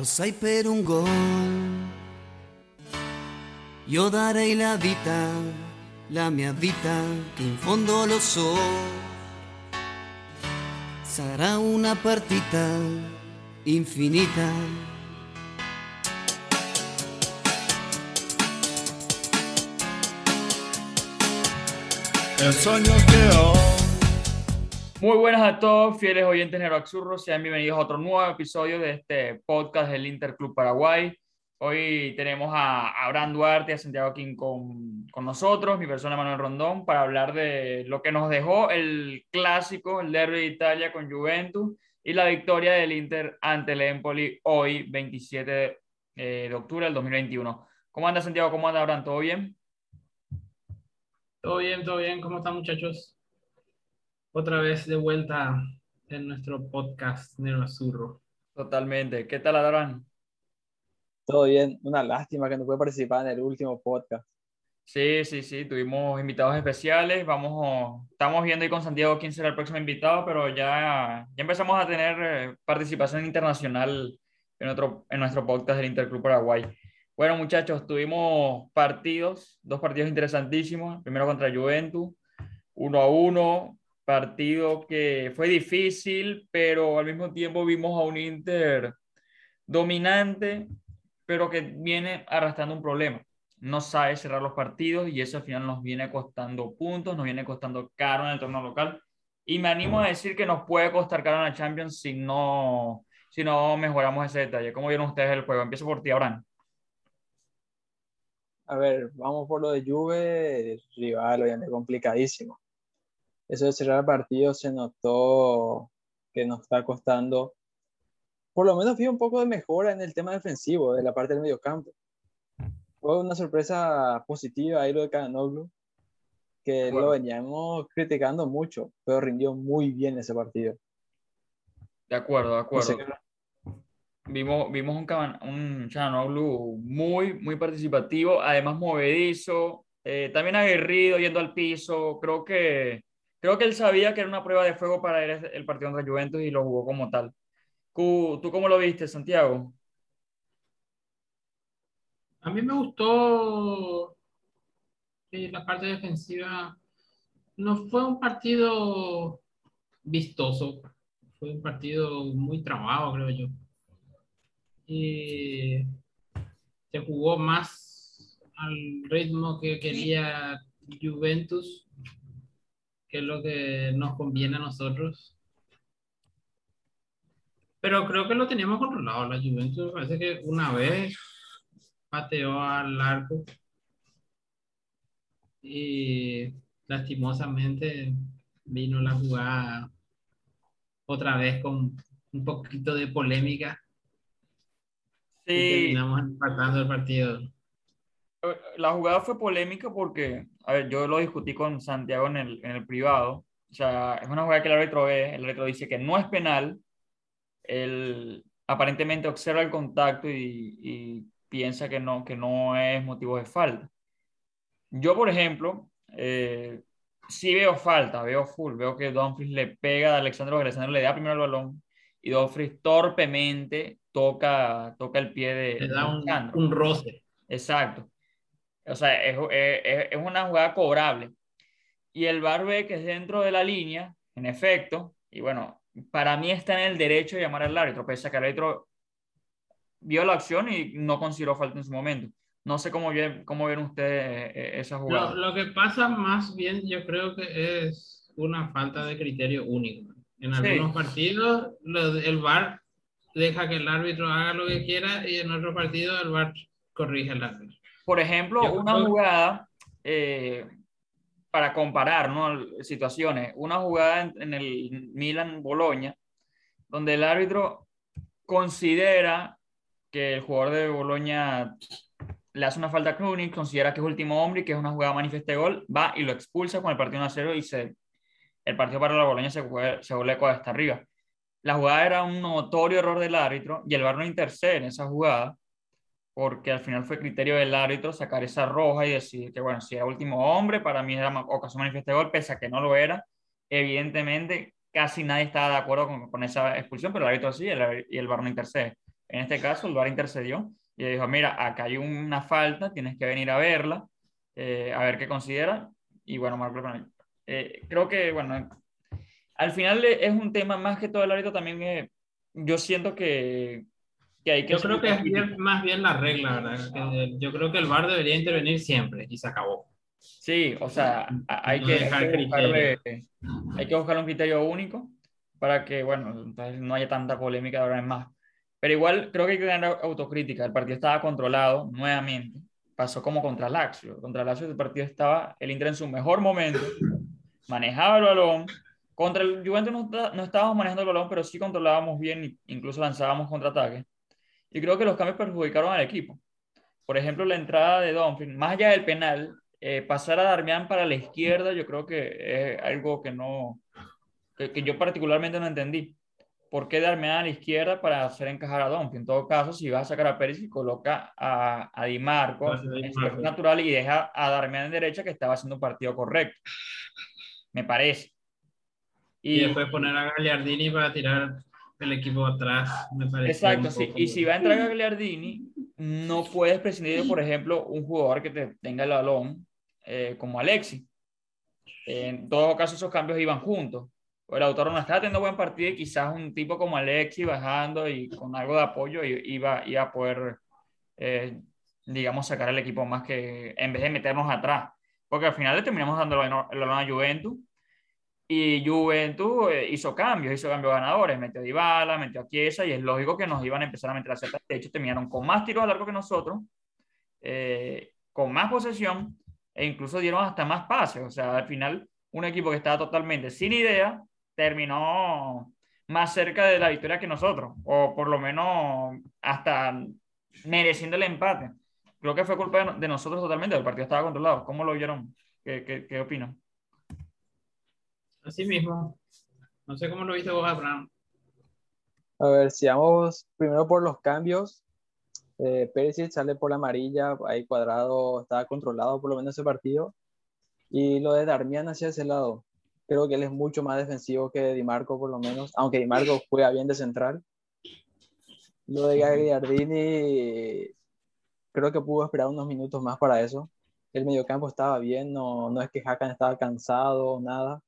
Sai per un gol. Io darei la vita, la mia vita, che in fondo lo so. Sarà una partita infinita. El sueño quedó. Muy buenas a todos, fieles oyentes Neroaxurro. Sean bienvenidos a otro nuevo episodio de este podcast del Interclub Paraguay. Hoy tenemos a Abraham Duarte a Santiago King con, con nosotros, mi persona Manuel Rondón, para hablar de lo que nos dejó el clásico, el Derby de Italia con Juventus y la victoria del Inter ante el Empoli hoy, 27 eh, de octubre del 2021. ¿Cómo anda Santiago? ¿Cómo anda Abraham? ¿Todo bien? Todo bien, todo bien. ¿Cómo están, muchachos? Otra vez de vuelta en nuestro podcast Nero Azurro. Totalmente. ¿Qué tal, Abraham? Todo bien, una lástima que no pude participar en el último podcast. Sí, sí, sí, tuvimos invitados especiales. Vamos, estamos viendo ahí con Santiago quién será el próximo invitado, pero ya, ya empezamos a tener eh, participación internacional en, otro, en nuestro podcast del Interclub Paraguay. Bueno, muchachos, tuvimos partidos, dos partidos interesantísimos. Primero contra Juventus, uno a uno, partido que fue difícil, pero al mismo tiempo vimos a un Inter dominante, pero que viene arrastrando un problema. No sabe cerrar los partidos y eso al final nos viene costando puntos, nos viene costando caro en el torneo local. Y me animo a decir que nos puede costar caro en la Champions si no, si no mejoramos ese detalle. ¿Cómo vieron ustedes el juego? Empiezo por ti, Abraham. A ver, vamos por lo de Juve, rival obviamente complicadísimo. Eso de cerrar el partido se notó que nos está costando, por lo menos vi un poco de mejora en el tema defensivo, de la parte del medio campo. Fue una sorpresa positiva ahí lo de Canoglu, que Bueno. lo veníamos criticando mucho, pero rindió muy bien ese partido. De acuerdo, de No acuerdo. sé Vimos, vimos un, un Çalhanoğlu muy, muy participativo, además movedizo, eh, también aguerrido, yendo al piso. Creo que, creo que él sabía que era una prueba de fuego para él el partido contra Juventus y lo jugó como tal. ¿Tú, cómo lo viste, Santiago? A mí me gustó eh, la parte defensiva. No fue un partido vistoso, fue un partido muy trabado, creo yo. Y se jugó más al ritmo que quería Juventus, que es lo que nos conviene a nosotros. Pero creo que lo teníamos controlado. La Juventus parece que una vez pateó al arco y lastimosamente vino la jugada otra vez con un poquito de polémica y Sí, terminamos empatando el partido. la jugada fue polémica porque, a ver, yo lo discutí con Santiago en el, en el privado. O sea, es una jugada que el árbitro ve, el árbitro dice que no es penal. Él aparentemente observa el contacto y, y piensa que no, que no es motivo de falta. Yo, por ejemplo, eh, sí veo falta, veo full, veo que Dumfries le pega a Alexandro, que Alexandro le da primero el balón y Dumfries torpemente toca, toca el pie de, Le da un, un roce. Exacto. O sea, es, es- es una jugada cobrable. Y el VAR ve que es dentro de la línea, en efecto, y bueno, para mí está en el derecho de llamar al árbitro, pese a que el árbitro vio la acción y no consideró falta en su momento. No sé cómo cómo ven ustedes eh, eh, esa jugada. lo que pasa más bien, yo creo que es una falta de criterio único. En Sí. algunos partidos, lo- el VAR deja que el árbitro haga lo que quiera y en otro partido el VAR corrige al árbitro. Por ejemplo, Yo una creo- jugada, eh, para comparar ¿no? situaciones, una jugada en, en el Milan-Boloña, donde el árbitro considera que el jugador de Boloña le hace una falta a Krunic, considera que es último hombre y que es una jugada manifiesta de gol, va y lo expulsa con el partido 1 a 0 y se, el partido para la Boloña se, se vuelve hasta arriba. La jugada era un notorio error del árbitro y el VAR no intercede en esa jugada porque al final fue criterio del árbitro sacar esa roja y decir que, bueno, si era último hombre, para mí era ocasión manifiesta de gol, pese a que no lo era. Evidentemente, casi nadie estaba de acuerdo con, esa expulsión, pero el árbitro sí y el, VAR no intercede. En este caso, el VAR intercedió y dijo, mira, acá hay una falta, tienes que venir a verla, eh, a ver qué considera. Y bueno, marcó con eh, creo que, bueno, al final es un tema más que todo el árbitro también. Eh, yo siento que, que hay que. Yo creo que es más bien la regla, ¿verdad? yo creo que el VAR debería intervenir siempre y se acabó. Sí, o sea, hay, que, hay, que buscarle, hay que buscar un criterio único para que, bueno, entonces no haya tanta polémica ahora en más. Pero igual creo que hay que tener autocrítica. El partido estaba controlado nuevamente. Pasó como contra Lazio. Contra Lazio el partido estaba el Inter en su mejor momento. Manejaba el balón. Contra el Juventus no, no estábamos manejando el balón, pero sí controlábamos bien incluso lanzábamos contraataques. Y creo que los cambios perjudicaron al equipo. Por ejemplo, la entrada de Dumfries, más allá del penal, eh, pasar a Darmian para la izquierda, yo creo que es algo que no, que, yo particularmente no entendí. ¿Por qué darme a la izquierda para hacer encajar a Don? En todo caso, si vas a sacar a Pérez y coloca a, a Di Marco en su natural y deja a Darmian en derecha que estaba haciendo un partido correcto. Me parece. Y, después poner a Gagliardini para tirar el equipo atrás, me parece. Exacto, sí. Y si va a entrar Gagliardini, no puedes prescindir, por ejemplo, un jugador que te tenga el balón eh, como Alexi. En todo caso, esos cambios iban juntos el autor no estaba teniendo buen partido y quizás un tipo como Alexi bajando y con algo de apoyo iba, iba a poder, eh, digamos, sacar al equipo más que en vez de meternos atrás. Porque al final le terminamos dando el balón a Juventus y Juventus eh, hizo cambios, hizo cambios ganadores, metió a Dybala, metió a Chiesa y es lógico que nos iban a empezar a meter a Z. De hecho, terminaron con más tiros a largo que nosotros, eh, con más posesión e incluso dieron hasta más pases. O sea, al final, un equipo que estaba totalmente sin idea terminó más cerca de la victoria que nosotros, o por lo menos hasta mereciendo el empate. Creo que fue culpa de, nosotros totalmente, el partido estaba controlado. ¿Cómo lo vieron? ¿Qué, qué, qué opinan? Así mismo. No sé cómo lo viste vos, Abraham. A ver, si vamos primero por los cambios. Eh, sale por la amarilla, ahí cuadrado estaba controlado por lo menos ese partido. Y lo de Darmian hacia ese lado. Creo que él es mucho más defensivo que Di Marco, por lo menos, aunque Di Marco juega bien de central. Lo de Gagliardini, creo que pudo esperar unos minutos más para eso. El mediocampo estaba bien, no, no es que Hakan estaba cansado, nada.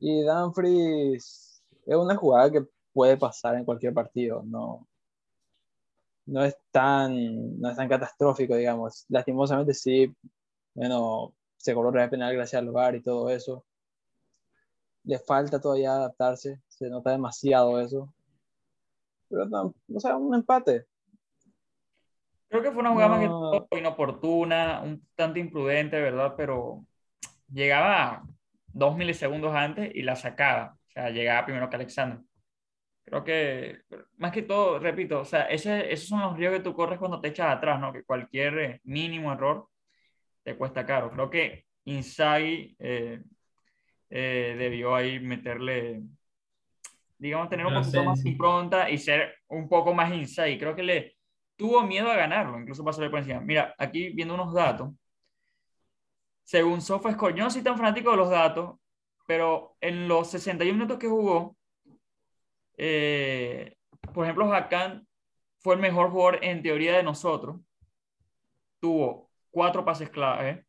Y Dumfries es una jugada que puede pasar en cualquier partido, no, no, es, tan, no es tan catastrófico, digamos. Lastimosamente sí, bueno, se cobró el penal gracias al lugar y todo eso le falta todavía adaptarse, se nota demasiado eso. Pero no, o sea, un empate. Creo que fue una jugada más inoportuna, un tanto imprudente, ¿verdad? Pero llegaba dos milisegundos antes y la sacaba. O sea, llegaba primero que Alexander. Creo que, más que todo, repito, o sea, ese, esos son los riesgos que tú corres cuando te echas atrás, ¿no? Que cualquier eh, mínimo error te cuesta caro. Creo que Inzaghi eh, eh, debió ahí meterle, digamos, tener un poquito más impronta y ser un poco más inside. Creo que le tuvo miedo a ganarlo, incluso pasarle por encima. Mira, aquí viendo unos datos, según SofaScore, yo no soy tan fanático de los datos, pero en los 61 minutos que jugó, eh, por ejemplo, Hakan fue el mejor jugador en teoría de nosotros. Tuvo cuatro pases clave,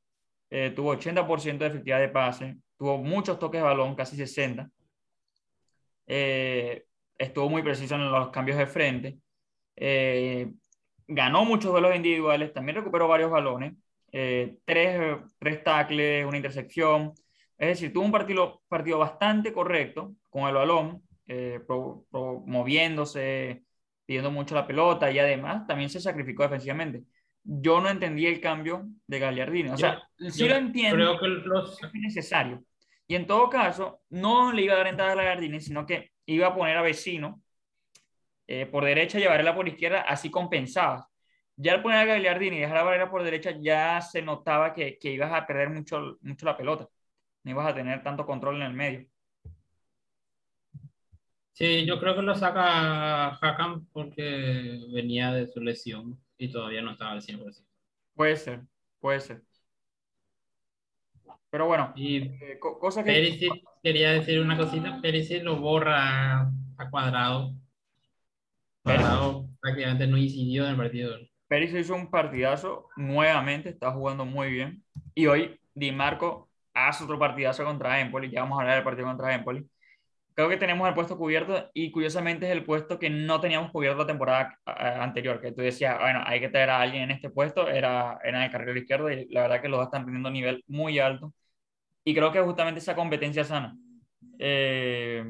eh, tuvo 80% de efectividad de pase, tuvo muchos toques de balón, casi 60. Eh, estuvo muy preciso en los cambios de frente. Ganó muchos duelos individuales, también recuperó varios balones, eh, tres, tres tackles, una intersección. Es decir, tuvo un partido, partido bastante correcto con el balón, moviéndose, pidiendo mucho la pelota y además también se sacrificó defensivamente. Yo no entendí el cambio de Gagliardini. O sea, sí lo entiendo, creo que los... es necesario. Y en todo caso, no le iba a dar entrada a la Gardini, sino que iba a poner a vecino eh, por derecha y llevarla por izquierda, así compensaba. Ya al poner a Gagliardini y dejar la barrera por derecha, ya se notaba que, que, ibas a perder mucho, mucho la pelota. No ibas a tener tanto control en el medio. Sí, yo creo que lo saca Hakan porque venía de su lesión y todavía no estaba al 100%. Puede ser, puede ser. Pero bueno, y eh, cosa que... quería decir una cosita, Perisic lo borra a cuadrado. Cuadrado prácticamente no incidió en el partido. Pérez hizo un partidazo nuevamente, está jugando muy bien. Y hoy Di Marco hace otro partidazo contra Empoli. Ya vamos a hablar del partido contra Empoli. Creo que tenemos el puesto cubierto y curiosamente es el puesto que no teníamos cubierto la temporada eh, anterior, que tú decías, bueno, hay que tener a alguien en este puesto, era, era en el carril izquierdo y la verdad que los dos están teniendo un nivel muy alto. Y creo que justamente esa competencia sana. Eh,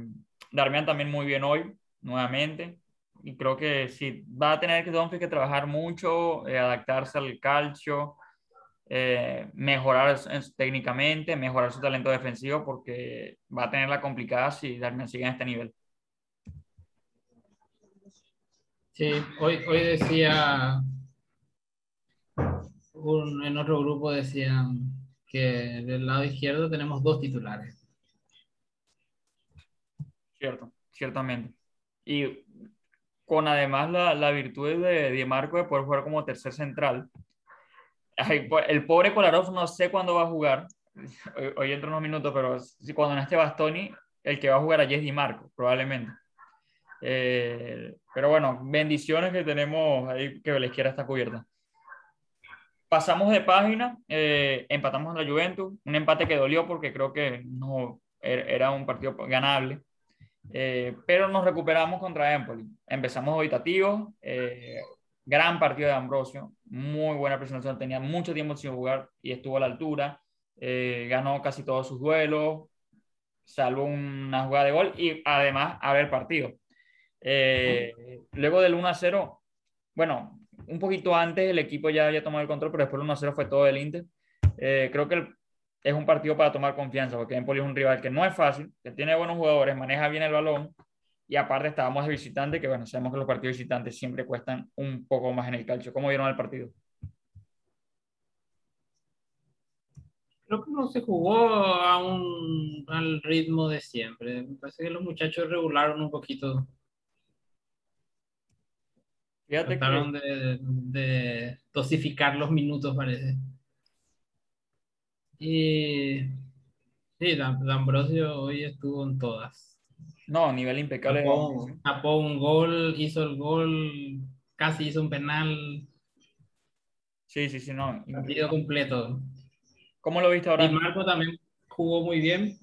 Darmian también muy bien hoy, nuevamente. Y creo que sí, va a tener que Donfield que trabajar mucho, eh, adaptarse al calcio, eh, mejorar técnicamente, mejorar su talento defensivo, porque va a tener la complicada si Darmian sigue en este nivel. Sí, hoy, hoy decía, en otro grupo decían que del lado izquierdo tenemos dos titulares. Cierto, ciertamente. Y con además la, la virtud de Di Marco de poder jugar como tercer central, el pobre Kolarov no sé cuándo va a jugar. Hoy, hoy entra unos minutos, pero si cuando no esté Bastoni, el que va a jugar allí es Di Marco, probablemente. Eh, pero bueno, bendiciones que tenemos ahí que la izquierda está cubierta. Pasamos de página, eh, empatamos la Juventus, un empate que dolió porque creo que no er, era un partido ganable, eh, pero nos recuperamos contra Empoli. Empezamos habitativos, Gran partido de Ambrosio, muy buena presentación, tenía mucho tiempo sin jugar y estuvo a la altura. Eh, ganó casi todos sus duelos, salvo una jugada de gol y además abre el partido. Eh, luego del 1 a 0, bueno, un poquito antes el equipo ya había tomado el control, pero después el 1 a 0 fue todo el Inter. Eh, creo que es un partido para tomar confianza, porque Empoli es un rival que no es fácil, que tiene buenos jugadores, maneja bien el balón, y aparte estábamos de visitante, que bueno, sabemos que los partidos visitantes siempre cuestan un poco más en el calcio. ¿Cómo vieron el partido? Creo que no se jugó a un, al ritmo de siempre. Me parece que los muchachos regularon un poquito. Fíjate Trataron de, de, dosificar los minutos, parece. Y sí, D'Ambrosio hoy estuvo en todas. No, nivel impecable. Tapó, un gol, hizo el gol, casi hizo un penal. Sí, sí, sí, no. Partido completo. ¿Cómo lo viste ahora? Y Marco también jugó muy bien.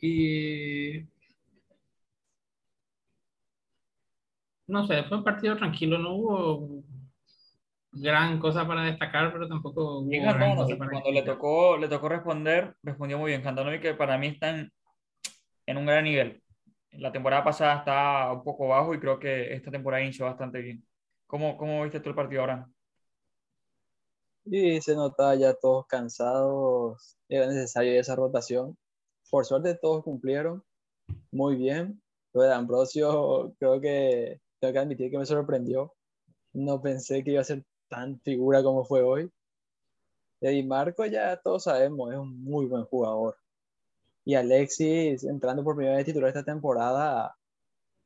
Y. No sé, fue un partido tranquilo, no hubo gran cosa para destacar, pero tampoco hubo gran cosa para cuando le tocó, le tocó responder, respondió muy bien. Cantanovi que para mí está en un gran nivel la temporada pasada está un poco bajo y creo que esta temporada inició bastante bien. ¿Cómo, cómo viste tú el partido ahora? Y se notaba ya todos cansados, era necesaria esa rotación. Por suerte todos cumplieron muy bien. Lo de Ambrosio creo que tengo que admitir que me sorprendió. No pensé que iba a ser tan figura como fue hoy. Y Marco ya todos sabemos, es un muy buen jugador. Y Alexis entrando por primera vez titular esta temporada,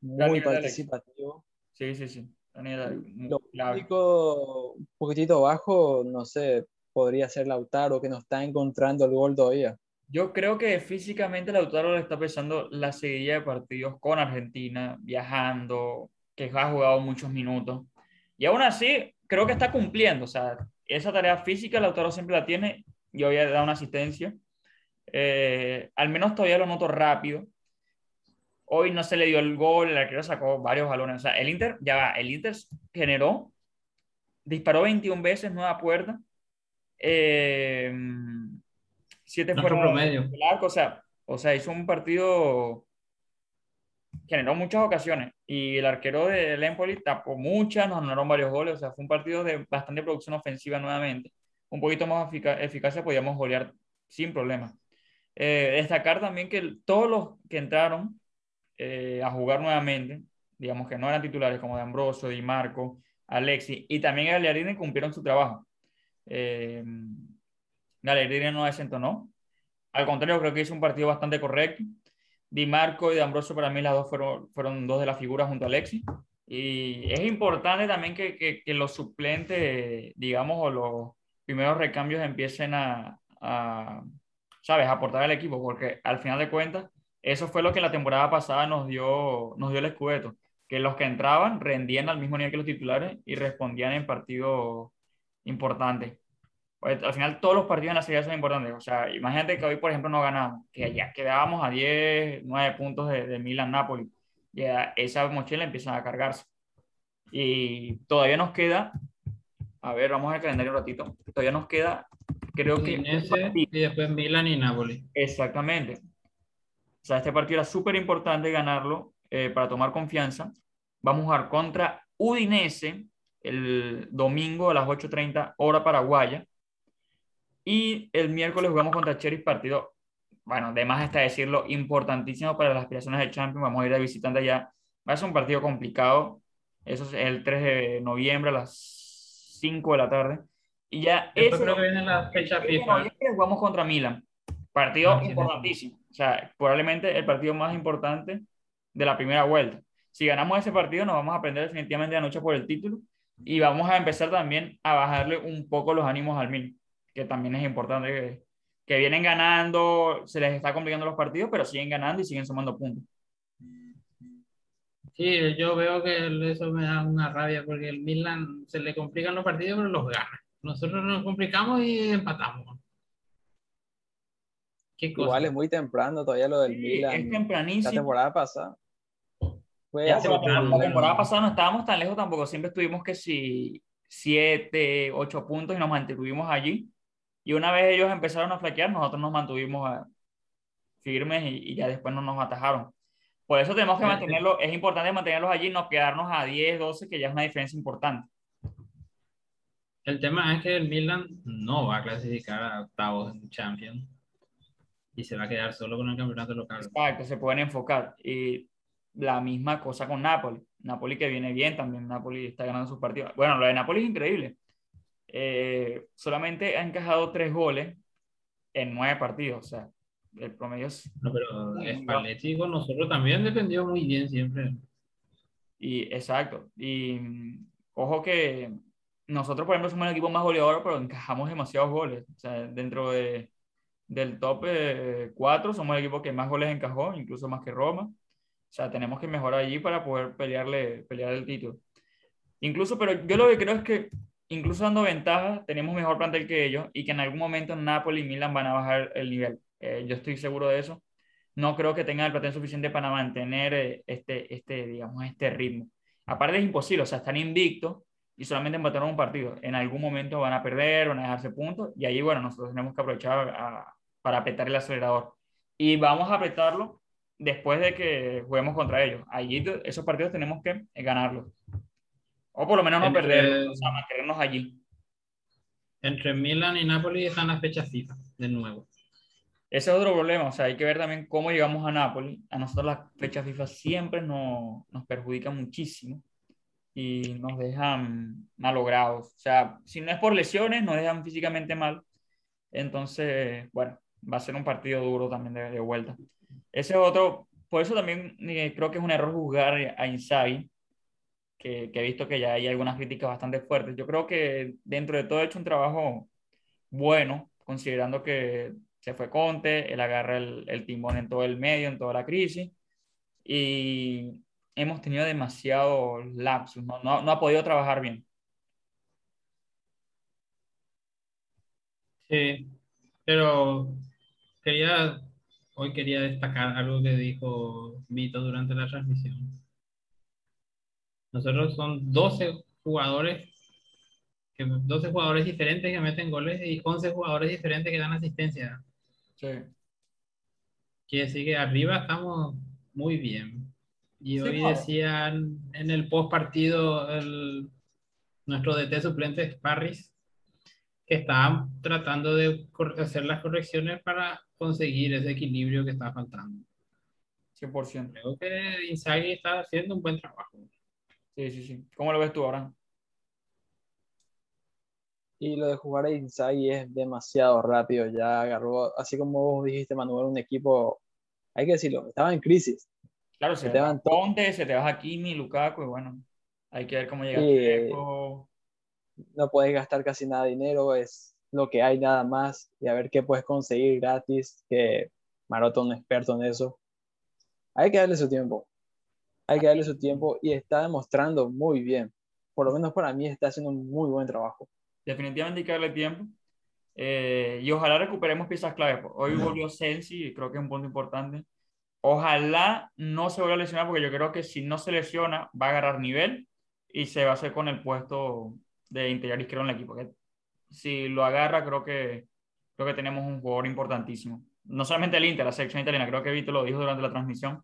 muy participativo. Sí, sí, sí. Lo único, un poquitito bajo, no sé, podría ser Lautaro, que no está encontrando el gol todavía. Yo creo que físicamente Lautaro le está pesando la seguida de partidos con Argentina, viajando, que ha jugado muchos minutos. Y aún así, creo que está cumpliendo. O sea, esa tarea física Lautaro siempre la tiene. Yo había dado una asistencia. Eh, al menos todavía lo noto rápido. Hoy no se le dio el gol, el arquero sacó varios balones. O sea, el Inter, ya va, el Inter generó, disparó 21 veces, nueva puerta. Eh, siete fueron promedio. o sea, o sea, hizo un partido generó muchas ocasiones y el arquero de Empoli tapó muchas, nos anularon varios goles, o sea, fue un partido de bastante producción ofensiva nuevamente. Un poquito más eficacia podíamos golear sin problema. Eh, destacar también que todos los que entraron eh, a jugar nuevamente, digamos que no eran titulares como de Ambrosio, Di Marco, Alexi y también Galeardini cumplieron su trabajo. Eh, Galeardini no desentonó. Al contrario, creo que hizo un partido bastante correcto. Di Marco y de Ambrosio para mí las dos fueron, fueron dos de las figuras junto a Alexi. Y es importante también que, que, que los suplentes, digamos, o los primeros recambios empiecen a, a ¿sabes?, aportar al equipo, porque al final de cuentas, eso fue lo que la temporada pasada nos dio, nos dio el escudeto, que los que entraban rendían al mismo nivel que los titulares y respondían en partidos importantes. Pues, al final todos los partidos en la serie son importantes. O sea, imagínate que hoy, por ejemplo, no ganamos, que ya quedábamos a 10, 9 puntos de, de Milan-Napoli. Ya esa mochila empieza a cargarse. Y todavía nos queda, a ver, vamos al calendario un ratito. Todavía nos queda, creo que... Udinese y después Milan y Napoli. Exactamente. O sea, este partido era súper importante ganarlo eh, para tomar confianza. Vamos a jugar contra Udinese el domingo a las 8.30 hora paraguaya. Y el miércoles jugamos contra Cheris, partido, bueno, de más está decirlo, importantísimo para las aspiraciones del Champions. Vamos a ir de visitante allá. Va a ser un partido complicado. Eso es el 3 de noviembre a las 5 de la tarde. Y ya Después ese creo que viene la fecha FIFA. noviembre jugamos contra Milan. Partido Ah, sí, sí, sí. importantísimo. O sea, probablemente el partido más importante de la primera vuelta. Si ganamos ese partido, nos vamos a aprender definitivamente la noche por el título y vamos a empezar también a bajarle un poco los ánimos al Milan, que también es importante que, que vienen ganando, se les está complicando los partidos, pero siguen ganando y siguen sumando puntos. Sí, yo veo que eso me da una rabia porque el Milan se le complican los partidos, pero los gana. Nosotros nos complicamos y empatamos. Qué cosa. Igual es muy temprano todavía lo del Sí, Milan. es La tempranísimo. temporada pasada. Fue Ya, la temporada pasada no estábamos tan lejos tampoco, siempre estuvimos que si siete, ocho puntos y nos mantuvimos allí. Y una vez ellos empezaron a flaquear, nosotros nos mantuvimos ah, firmes y, y ya después no nos atajaron. Por eso tenemos que Sí, sí. mantenerlo, es importante mantenerlos allí, no quedarnos a 10, 12, que ya es una diferencia importante. El tema es que el Milan no va a clasificar a octavos en Champions y se va a quedar solo con el campeonato local. Exacto, se pueden enfocar. Y la misma cosa con Napoli. Napoli que viene bien también, Napoli está ganando sus partidos. Bueno, lo de Napoli es increíble. Eh, solamente ha encajado tres goles en nueve partidos. O sea, el promedio es... No, pero Spalletti con nosotros también dependió muy bien siempre. Y, exacto. Y ojo que nosotros, por ejemplo, somos el equipo más goleador, pero encajamos demasiados goles. O sea, dentro de, del top 4 somos el equipo que más goles encajó, incluso más que Roma. O sea, tenemos que mejorar allí para poder pelearle, pelear el título. Incluso, pero yo lo que creo es que incluso dando ventaja, tenemos mejor plantel que ellos y que en algún momento Napoli y Milan van a bajar el nivel. Eh, yo estoy seguro de eso. No creo que tengan el plantel suficiente para mantener eh, este, este, digamos, este ritmo. Aparte es imposible, o sea, están invictos y solamente empataron un partido. En algún momento van a perder, van a dejarse puntos y ahí, bueno, nosotros tenemos que aprovechar a- para apretar el acelerador. Y vamos a apretarlo después de que juguemos contra ellos. Allí esos partidos tenemos que ganarlos. O por lo menos no Entre- perderlos, o sea, mantenernos allí. Entre Milan y Napoli están las fechas FIFA, de nuevo. Ese es otro problema, o sea, hay que ver también cómo llegamos a Nápoles. A nosotros las fechas FIFA siempre nos, nos perjudican muchísimo y nos dejan malogrados. O sea, si no es por lesiones, nos dejan físicamente mal. Entonces, bueno, va a ser un partido duro también de, de vuelta. Ese es otro, por eso también eh, creo que es un error juzgar a Inzaghi, que, que he visto que ya hay algunas críticas bastante fuertes. Yo creo que dentro de todo ha hecho un trabajo bueno, considerando que se fue Conte, él agarra el, el timón en todo el medio, en toda la crisis, y hemos tenido demasiados lapsus, no, no, no ha podido trabajar bien. Sí, pero quería, hoy quería destacar algo que dijo Vito durante la transmisión. Nosotros son 12 jugadores, que, 12 jugadores diferentes que meten goles y 11 jugadores diferentes que dan asistencia. Sí. Quiere decir que arriba estamos muy bien. Y Sí, hoy claro. decían en el post partido el, nuestro DT suplente Sparris que estaban tratando de hacer las correcciones para conseguir ese equilibrio que está faltando. 100%. Creo que Inzaghi está haciendo un buen trabajo. Sí, sí, sí. ¿Cómo lo ves tú ahora? Y lo de jugar a Inzaghi es demasiado rápido. Ya agarró, así como vos dijiste, Manuel, un equipo, hay que decirlo, estaba en crisis. Claro, se Se te te va van todos. Conte, se te va Hakimi, Lukaku, y bueno, hay que ver cómo llega. Dzeko. No puedes gastar casi nada de dinero, es lo que hay nada más. Y a ver qué puedes conseguir gratis, que Maroto es un experto en eso. Hay que darle su tiempo. Hay que darle su tiempo y está demostrando muy bien. Por lo menos para mí está haciendo un muy buen trabajo. Definitivamente hay que darle tiempo. Eh, y ojalá recuperemos piezas clave. Hoy volvió Sensi creo que es un punto importante. Ojalá no se vuelva a lesionar porque yo creo que si no se lesiona va a agarrar nivel y se va a hacer con el puesto de interior izquierdo en el equipo. Que si lo agarra creo que, creo que tenemos un jugador importantísimo. No solamente el Inter, la selección italiana, creo que Vito lo dijo durante la transmisión.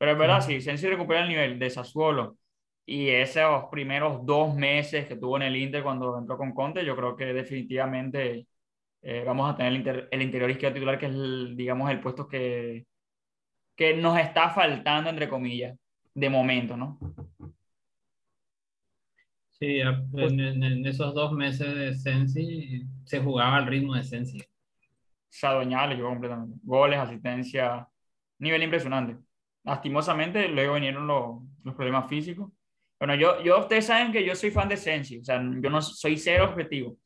Pero es verdad, si Sensi recupera el nivel de Sassuolo y esos primeros dos meses que tuvo en el Inter cuando entró con Conte, yo creo que definitivamente eh, vamos a tener el, inter, el, interior izquierdo titular, que es, el, digamos, el puesto que, que nos está faltando, entre comillas, de momento, ¿no? Sí, en, en esos dos meses de Sensi se jugaba al ritmo de Sensi. Se adueñaba yo completamente. Goles, asistencia, nivel impresionante. Lastimosamente, luego vinieron los, los problemas físicos. Bueno, yo, yo, ustedes saben que yo soy fan de Sensi, o sea, yo no soy cero objetivo.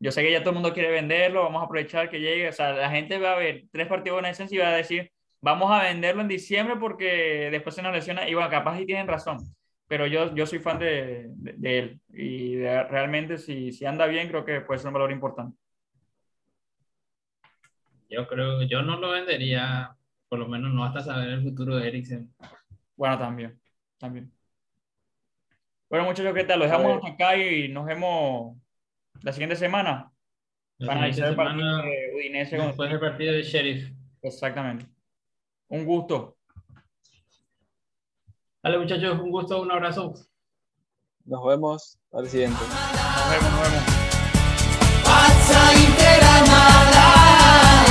Yo sé que ya todo el mundo quiere venderlo, vamos a aprovechar que llegue, o sea, la gente va a ver tres partidos de Sensi y va a decir, vamos a venderlo en diciembre porque después se nos lesiona, y bueno, capaz y tienen razón, pero yo, yo soy fan de, de, él y realmente si, si anda bien creo que puede ser un valor importante. Yo creo, yo no lo vendería, por lo menos no hasta saber el futuro de Eriksen. Bueno, también, también. Bueno, muchachos, ¿qué tal? Lo dejamos acá y nos vemos la siguiente semana. La para analizar el partido de Udinese. Después del partido de Sheriff. Exactamente. Un gusto. Dale, muchachos, un gusto, un abrazo. Nos vemos al siguiente. Nos vemos, nos vemos. Pazza intera mala,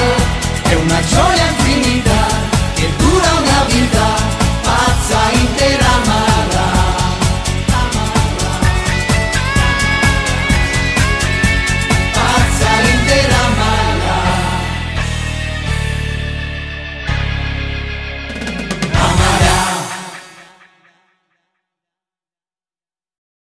è una gioia